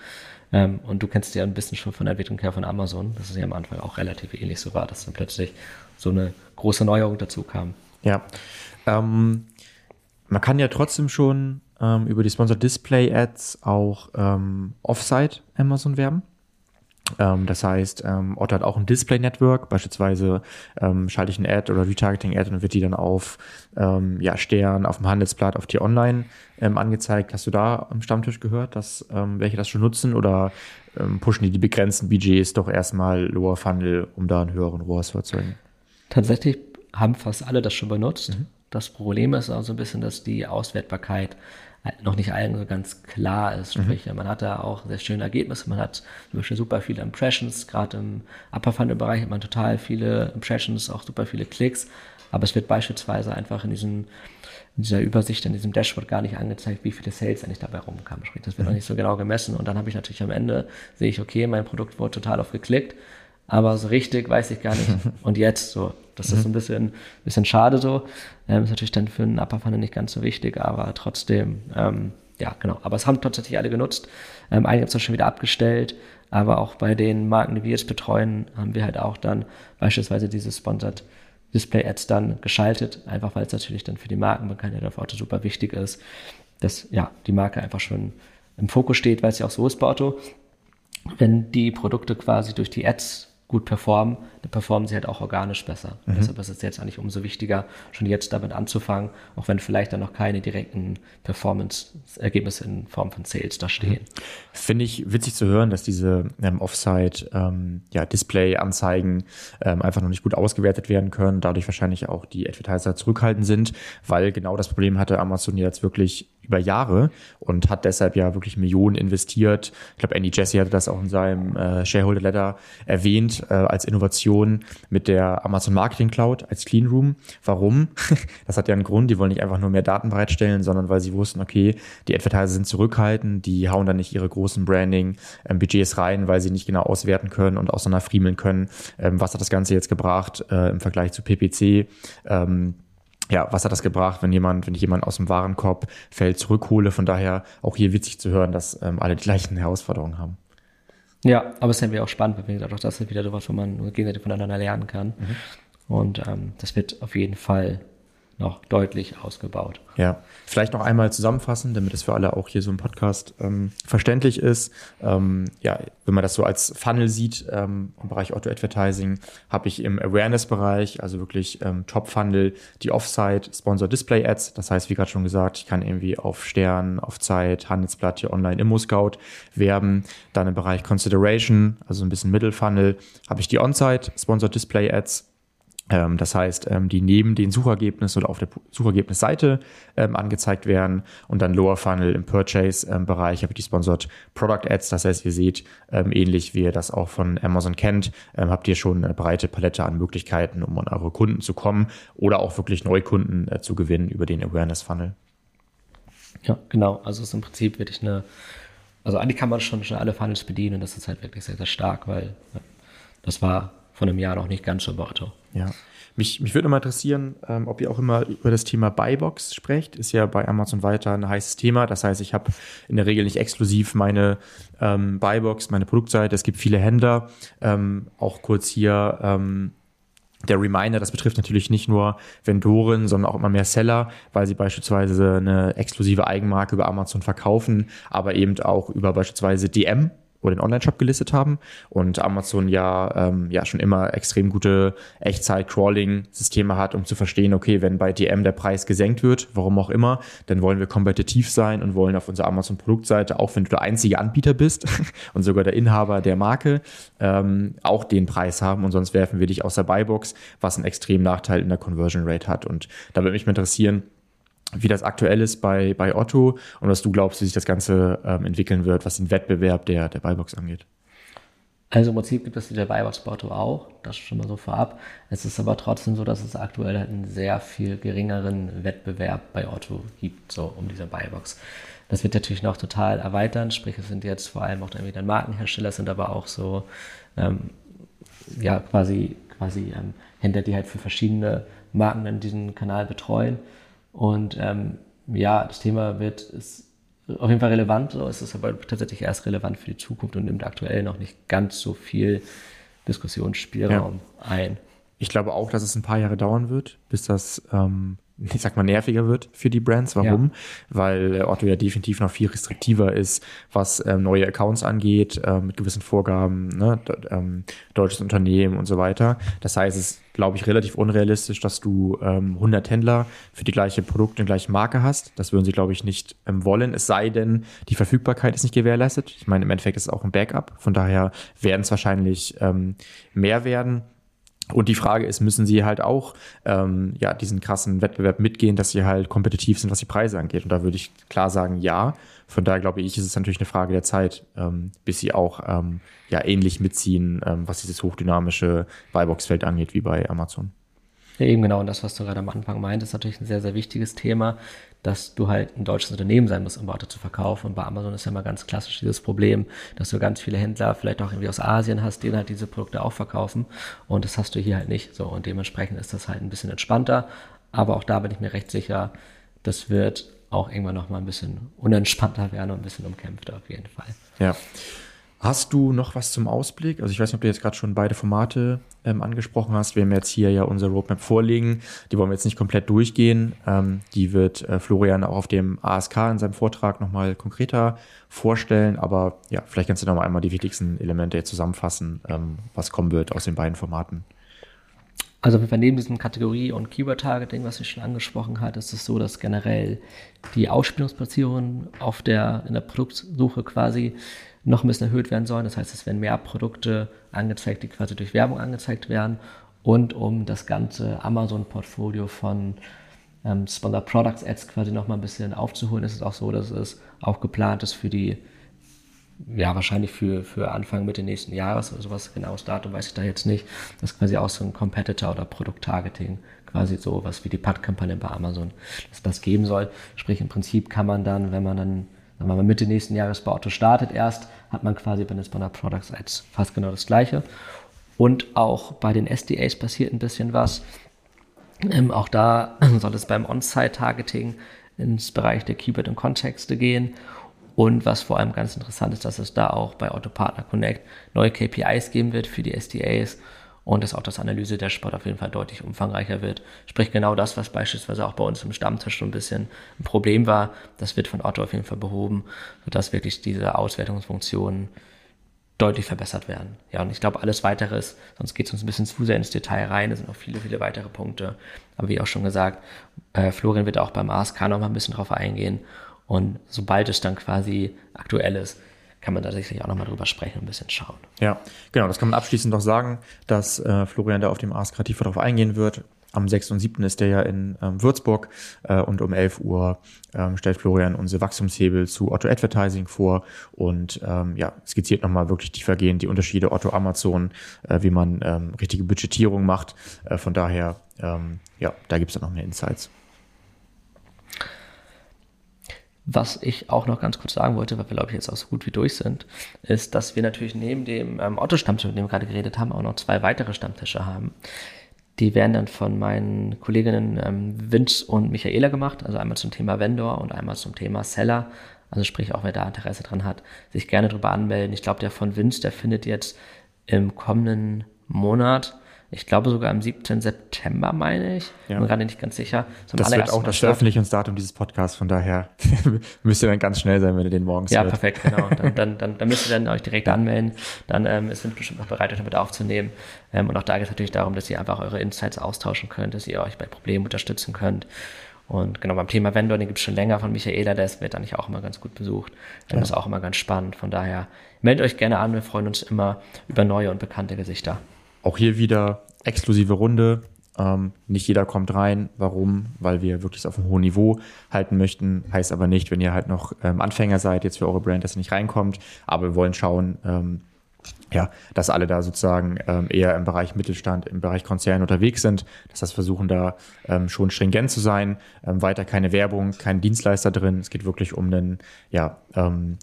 Ähm, und du kennst ja ein bisschen schon von der Entwicklung her von Amazon, dass es ja am Anfang auch relativ ähnlich so war, dass dann plötzlich so eine große Neuerung dazu kam. Ja. Ähm, man kann ja trotzdem schon ähm, über die Sponsored Display Ads auch ähm, Offsite Amazon werben. Ähm, das heißt, ähm, Otto hat auch ein Display-Network. Beispielsweise ähm, schalte ich ein Ad oder Retargeting-Ad und wird die dann auf ähm, ja, Stern, auf dem Handelsblatt, auf die Online ähm, angezeigt. Hast du da am Stammtisch gehört, dass ähm, welche das schon nutzen oder ähm, pushen die die begrenzten Budgets doch erstmal Lower Funnel, um da einen höheren ROAS zu erzeugen? Tatsächlich haben fast alle das schon benutzt. Mhm. Das Problem ist auch so ein bisschen, dass die Auswertbarkeit noch nicht allen so ganz klar ist. Mhm. Sprich, mhm. man hat da auch sehr schöne Ergebnisse. Man hat zum Beispiel super viele Impressions. Gerade im Upper Funnel Bereich hat man total viele Impressions, auch super viele Klicks. Aber es wird beispielsweise einfach in diesem in dieser Übersicht, in diesem Dashboard gar nicht angezeigt, wie viele Sales eigentlich dabei rumkamen. Sprich, das wird mhm. noch nicht so genau gemessen. Und dann habe ich natürlich am Ende, sehe ich, okay, mein Produkt wurde total oft geklickt, aber so richtig weiß ich gar nicht. Und jetzt so, das ist mhm. ein bisschen, bisschen schade so. Ähm, ist natürlich dann für einen Upper Funnel nicht ganz so wichtig, aber trotzdem, ähm, ja, genau. Aber es haben tatsächlich alle genutzt. Ähm, einige haben es auch schon wieder abgestellt, aber auch bei den Marken, die wir jetzt betreuen, haben wir halt auch dann beispielsweise diese Sponsored Display Ads dann geschaltet, einfach weil es natürlich dann für die Markenbekanntheit auf Auto super wichtig ist, dass ja die Marke einfach schon im Fokus steht, weil es ja auch so ist bei Auto. Wenn die Produkte quasi durch die Ads gut performen, dann performen sie halt auch organisch besser. Mhm. Deshalb ist es jetzt eigentlich umso wichtiger, schon jetzt damit anzufangen, auch wenn vielleicht dann noch keine direkten Performance-Ergebnisse in Form von Sales da stehen. Mhm. Finde ich witzig zu hören, dass diese ähm, Offsite ähm, ja, ähm, einfach noch nicht gut ausgewertet werden können, dadurch wahrscheinlich auch die Advertiser zurückhaltend sind, weil genau das Problem hatte Amazon jetzt wirklich über Jahre und hat deshalb ja wirklich Millionen investiert. Ich glaube, Andy Jesse hatte das auch in seinem äh, Shareholder Letter erwähnt, äh, als Innovation mit der Amazon Marketing Cloud als Clean Room. Warum? Das hat ja einen Grund. Die wollen nicht einfach nur mehr Daten bereitstellen, sondern weil sie wussten, okay, die Advertiser sind zurückhaltend, die hauen da nicht ihre großen Branding-Budgets ähm, rein, weil sie nicht genau auswerten können und auseinanderfriemeln können, ähm, was hat das Ganze jetzt gebracht äh, im Vergleich zu PPC. Ähm, ja, was hat das gebracht, wenn jemand, wenn ich jemanden aus dem Warenkorb fällt, zurückhole? Von daher auch hier witzig zu hören, dass ähm, alle die gleichen Herausforderungen haben. Ja, aber es ist ja auch spannend, weil wir gesagt, auch das ist wieder sowas, wo man gegenseitig voneinander lernen kann. Mhm. Und ähm, das wird auf jeden Fall noch deutlich ausgebaut. Ja, vielleicht noch einmal zusammenfassen, damit es für alle auch hier so im Podcast ähm, verständlich ist. Ähm, ja, wenn man das so als Funnel sieht ähm, im Bereich Auto-Advertising, habe ich im Awareness-Bereich, also wirklich ähm, Top-Funnel, die Offsite Sponsor Display Ads. Das heißt, wie gerade schon gesagt, ich kann irgendwie auf Stern, auf Zeit, Handelsblatt, hier online Immo Scout werben. Dann im Bereich Consideration, also ein bisschen Middle-Funnel, habe ich die On-Site Sponsor Display Ads das heißt, ähm, die neben den Suchergebnissen oder auf der Suchergebnisseite ähm, angezeigt werden und dann Lower Funnel im Purchase-Bereich habe ich die Sponsored Product Ads. Das heißt, ihr seht, ähnlich wie ihr das auch von Amazon kennt, habt ihr schon eine breite Palette an Möglichkeiten, um an eure Kunden zu kommen oder auch wirklich Neukunden äh, zu gewinnen über den Awareness Funnel. Ja, genau. Also es ist im Prinzip wirklich eine, also eigentlich kann man schon, schon alle Funnels bedienen das ist halt wirklich sehr, sehr stark, weil das war von einem Jahr noch nicht ganz so Motto. Ja. Mich, mich würde mal interessieren, ähm, ob ihr auch immer über das Thema Buybox sprecht. Ist ja bei Amazon weiter ein heißes Thema. Das heißt, ich habe in der Regel nicht exklusiv meine ähm, Buybox, meine Produktseite. Es gibt viele Händler. Ähm, auch kurz hier ähm, der Reminder, das betrifft natürlich nicht nur Vendoren, sondern auch immer mehr Seller, weil sie beispielsweise eine exklusive Eigenmarke über Amazon verkaufen, aber eben auch über beispielsweise DM oder den Online-Shop gelistet haben und Amazon ja, ähm, ja schon immer extrem gute Echtzeit-Crawling-Systeme hat, um zu verstehen, okay, wenn bei DM der Preis gesenkt wird, warum auch immer, dann wollen wir kompetitiv sein und wollen auf unserer Amazon-Produktseite, auch wenn du der einzige Anbieter bist und sogar der Inhaber der Marke, ähm, auch den Preis haben und sonst werfen wir dich aus der Buybox, was einen extremen Nachteil in der Conversion Rate hat. Und da würde mich mal interessieren, wie das aktuell ist bei, bei Otto und was du glaubst, wie sich das Ganze ähm, entwickeln wird, was den Wettbewerb der, der Buybox angeht. Also im Prinzip gibt es die Buybox bei Otto auch, das schon mal so vorab. Es ist aber trotzdem so, dass es aktuell halt einen sehr viel geringeren Wettbewerb bei Otto gibt, so um diese Buybox. Das wird natürlich noch total erweitern, sprich es sind jetzt vor allem auch dann wieder Markenhersteller, sind aber auch so, ähm, ja, quasi, quasi ähm, Händler, die halt für verschiedene Marken dann diesen Kanal betreuen. Und ähm, ja, das Thema wird ist auf jeden Fall relevant, so es ist aber tatsächlich erst relevant für die Zukunft und nimmt aktuell noch nicht ganz so viel Diskussionsspielraum ja. ein. Ich glaube auch, dass es ein paar Jahre dauern wird, bis das ähm, ich sag mal, nerviger wird für die Brands. Warum? Ja. Weil Otto ja definitiv noch viel restriktiver ist, was ähm, neue Accounts angeht, äh, mit gewissen Vorgaben, ne? ähm, deutsches Unternehmen und so weiter. Das heißt, es ist, glaube ich, relativ unrealistisch, dass du ähm, 100 Händler für die gleiche Produkte und gleiche Marke hast. Das würden sie, glaube ich, nicht ähm, wollen. Es sei denn, die Verfügbarkeit ist nicht gewährleistet. Ich meine, im Endeffekt ist es auch ein Backup. Von daher werden es wahrscheinlich ähm, mehr werden. Und die Frage ist, müssen sie halt auch ähm, ja, diesen krassen Wettbewerb mitgehen, dass sie halt kompetitiv sind, was die Preise angeht? Und da würde ich klar sagen, ja. Von daher glaube ich, ist es natürlich eine Frage der Zeit, ähm, bis sie auch ähm, ja, ähnlich mitziehen, ähm, was dieses hochdynamische Buybox-Feld angeht, wie bei Amazon. Ja, eben genau. Und das, was du gerade am Anfang meintest, ist natürlich ein sehr, sehr wichtiges Thema dass du halt ein deutsches Unternehmen sein musst, um Warte zu verkaufen. Und bei Amazon ist ja immer ganz klassisch dieses Problem, dass du ganz viele Händler vielleicht auch irgendwie aus Asien hast, die halt diese Produkte auch verkaufen. Und das hast du hier halt nicht. So, und dementsprechend ist das halt ein bisschen entspannter. Aber auch da bin ich mir recht sicher, das wird auch irgendwann nochmal ein bisschen unentspannter werden und ein bisschen umkämpfter auf jeden Fall. Ja. Hast du noch was zum Ausblick? Also ich weiß nicht, ob du jetzt gerade schon beide Formate ähm, angesprochen hast. Wir haben jetzt hier ja unser Roadmap vorlegen. Die wollen wir jetzt nicht komplett durchgehen. Ähm, die wird äh, Florian auch auf dem ASK in seinem Vortrag nochmal konkreter vorstellen. Aber ja, vielleicht kannst du noch mal einmal die wichtigsten Elemente zusammenfassen, ähm, was kommen wird aus den beiden Formaten. Also neben diesem Kategorie- und Keyword-Targeting, was ich schon angesprochen hatte, ist es so, dass generell die Ausspielungsplatzierungen auf der, in der Produktsuche quasi noch ein bisschen erhöht werden sollen. Das heißt, es werden mehr Produkte angezeigt, die quasi durch Werbung angezeigt werden. Und um das ganze Amazon-Portfolio von ähm, Sponsor Products Ads quasi noch mal ein bisschen aufzuholen, ist es auch so, dass es auch geplant ist für die ja, wahrscheinlich für, für Anfang Mitte nächsten Jahres oder sowas, genaues Datum weiß ich da jetzt nicht. Das ist quasi auch so ein Competitor oder Produkttargeting, quasi so was wie die PAD-Kampagne bei Amazon, dass das geben soll. Sprich, im Prinzip kann man dann, wenn man dann wir mal, Mitte nächsten Jahres bei Otto startet erst, hat man quasi bei den Spanner Products als fast genau das gleiche. Und auch bei den SDAs passiert ein bisschen was. Ähm, auch da soll es beim On-Site-Targeting ins Bereich der Keyword und Kontexte gehen. Und was vor allem ganz interessant ist, dass es da auch bei Auto Partner Connect neue KPIs geben wird für die SDAs und dass auch das Analyse-Dashboard auf jeden Fall deutlich umfangreicher wird. Sprich genau das, was beispielsweise auch bei uns im Stammtisch so ein bisschen ein Problem war, das wird von Otto auf jeden Fall behoben, sodass wirklich diese Auswertungsfunktionen deutlich verbessert werden. Ja, und ich glaube, alles weitere ist, sonst geht es uns ein bisschen zu sehr ins Detail rein, es sind noch viele, viele weitere Punkte. Aber wie auch schon gesagt, äh, Florian wird auch beim ASK noch mal ein bisschen drauf eingehen und sobald es dann quasi aktuell ist, kann man da sicherlich auch nochmal drüber sprechen und ein bisschen schauen. Ja, genau, das kann man abschließend noch sagen, dass äh, Florian da auf dem AS Kreativ darauf eingehen wird. Am 6. und 7. ist der ja in ähm, Würzburg äh, und um 11 Uhr ähm, stellt Florian unsere Wachstumshebel zu Otto Advertising vor und ähm, ja, skizziert nochmal wirklich tiefergehend die Unterschiede Otto Amazon, äh, wie man ähm, richtige Budgetierung macht. Äh, von daher, ähm, ja, da gibt es dann noch mehr Insights. Was ich auch noch ganz kurz sagen wollte, weil wir, glaube ich, jetzt auch so gut wie durch sind, ist, dass wir natürlich neben dem ähm, Otto-Stammtisch, mit dem wir gerade geredet haben, auch noch zwei weitere Stammtische haben. Die werden dann von meinen Kolleginnen ähm, Vince und Michaela gemacht, also einmal zum Thema Vendor und einmal zum Thema Seller. Also sprich, auch wer da Interesse dran hat, sich gerne drüber anmelden. Ich glaube, der von Vince, der findet jetzt im kommenden Monat ich glaube sogar am 17. September, meine ich. Ja. Bin gerade nicht ganz sicher. Zum das wird auch das Veröffentlichungsdatum dieses Podcasts, von daher müsst ihr dann ganz schnell sein, wenn ihr den morgens Ja, hört. perfekt, genau. Dann, dann, dann, dann müsst ihr dann euch direkt anmelden. Dann ähm, ist es bestimmt noch bereit, euch damit aufzunehmen. Ähm, und auch da geht es natürlich darum, dass ihr einfach eure Insights austauschen könnt, dass ihr euch bei Problemen unterstützen könnt. Und genau beim Thema Vendor, den gibt es schon länger von Michaela, der wird eigentlich auch immer ganz gut besucht. Ja. Das ist auch immer ganz spannend. Von daher meldet euch gerne an, wir freuen uns immer über neue und bekannte Gesichter. Auch hier wieder exklusive Runde. Ähm, nicht jeder kommt rein. Warum? Weil wir wirklich auf einem hohen Niveau halten möchten. Heißt aber nicht, wenn ihr halt noch ähm, Anfänger seid, jetzt für eure Brand, dass ihr nicht reinkommt. Aber wir wollen schauen, ähm, ja, dass alle da sozusagen ähm, eher im Bereich Mittelstand, im Bereich Konzern unterwegs sind. Das heißt, versuchen da ähm, schon stringent zu sein. Ähm, weiter keine Werbung, kein Dienstleister drin. Es geht wirklich um einen ja,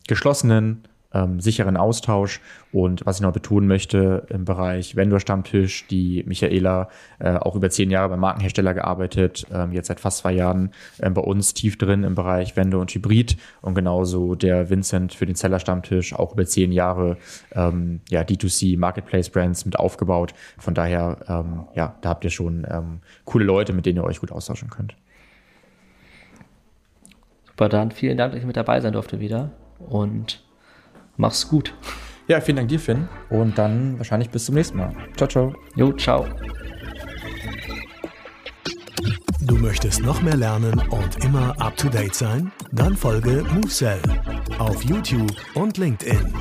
geschlossenen, ähm, sicheren Austausch. Und was ich noch betonen möchte im Bereich Vendor-Stammtisch, die Michaela äh, auch über zehn Jahre beim Markenhersteller gearbeitet, ähm, jetzt seit fast zwei Jahren äh, bei uns tief drin im Bereich Vendor und Hybrid und genauso der Vincent für den Seller-Stammtisch auch über zehn Jahre ähm, ja, D2C Marketplace-Brands mit aufgebaut. Von daher, ähm, ja, da habt ihr schon ähm, coole Leute, mit denen ihr euch gut austauschen könnt. Super, dann vielen Dank, dass ich mit dabei sein durfte wieder und Mach's gut. Ja, vielen Dank dir, Finn. Und dann wahrscheinlich bis zum nächsten Mal. Ciao, ciao. Jo, ciao. Du möchtest noch mehr lernen und immer up to date sein? Dann folge MoveSell auf YouTube und LinkedIn.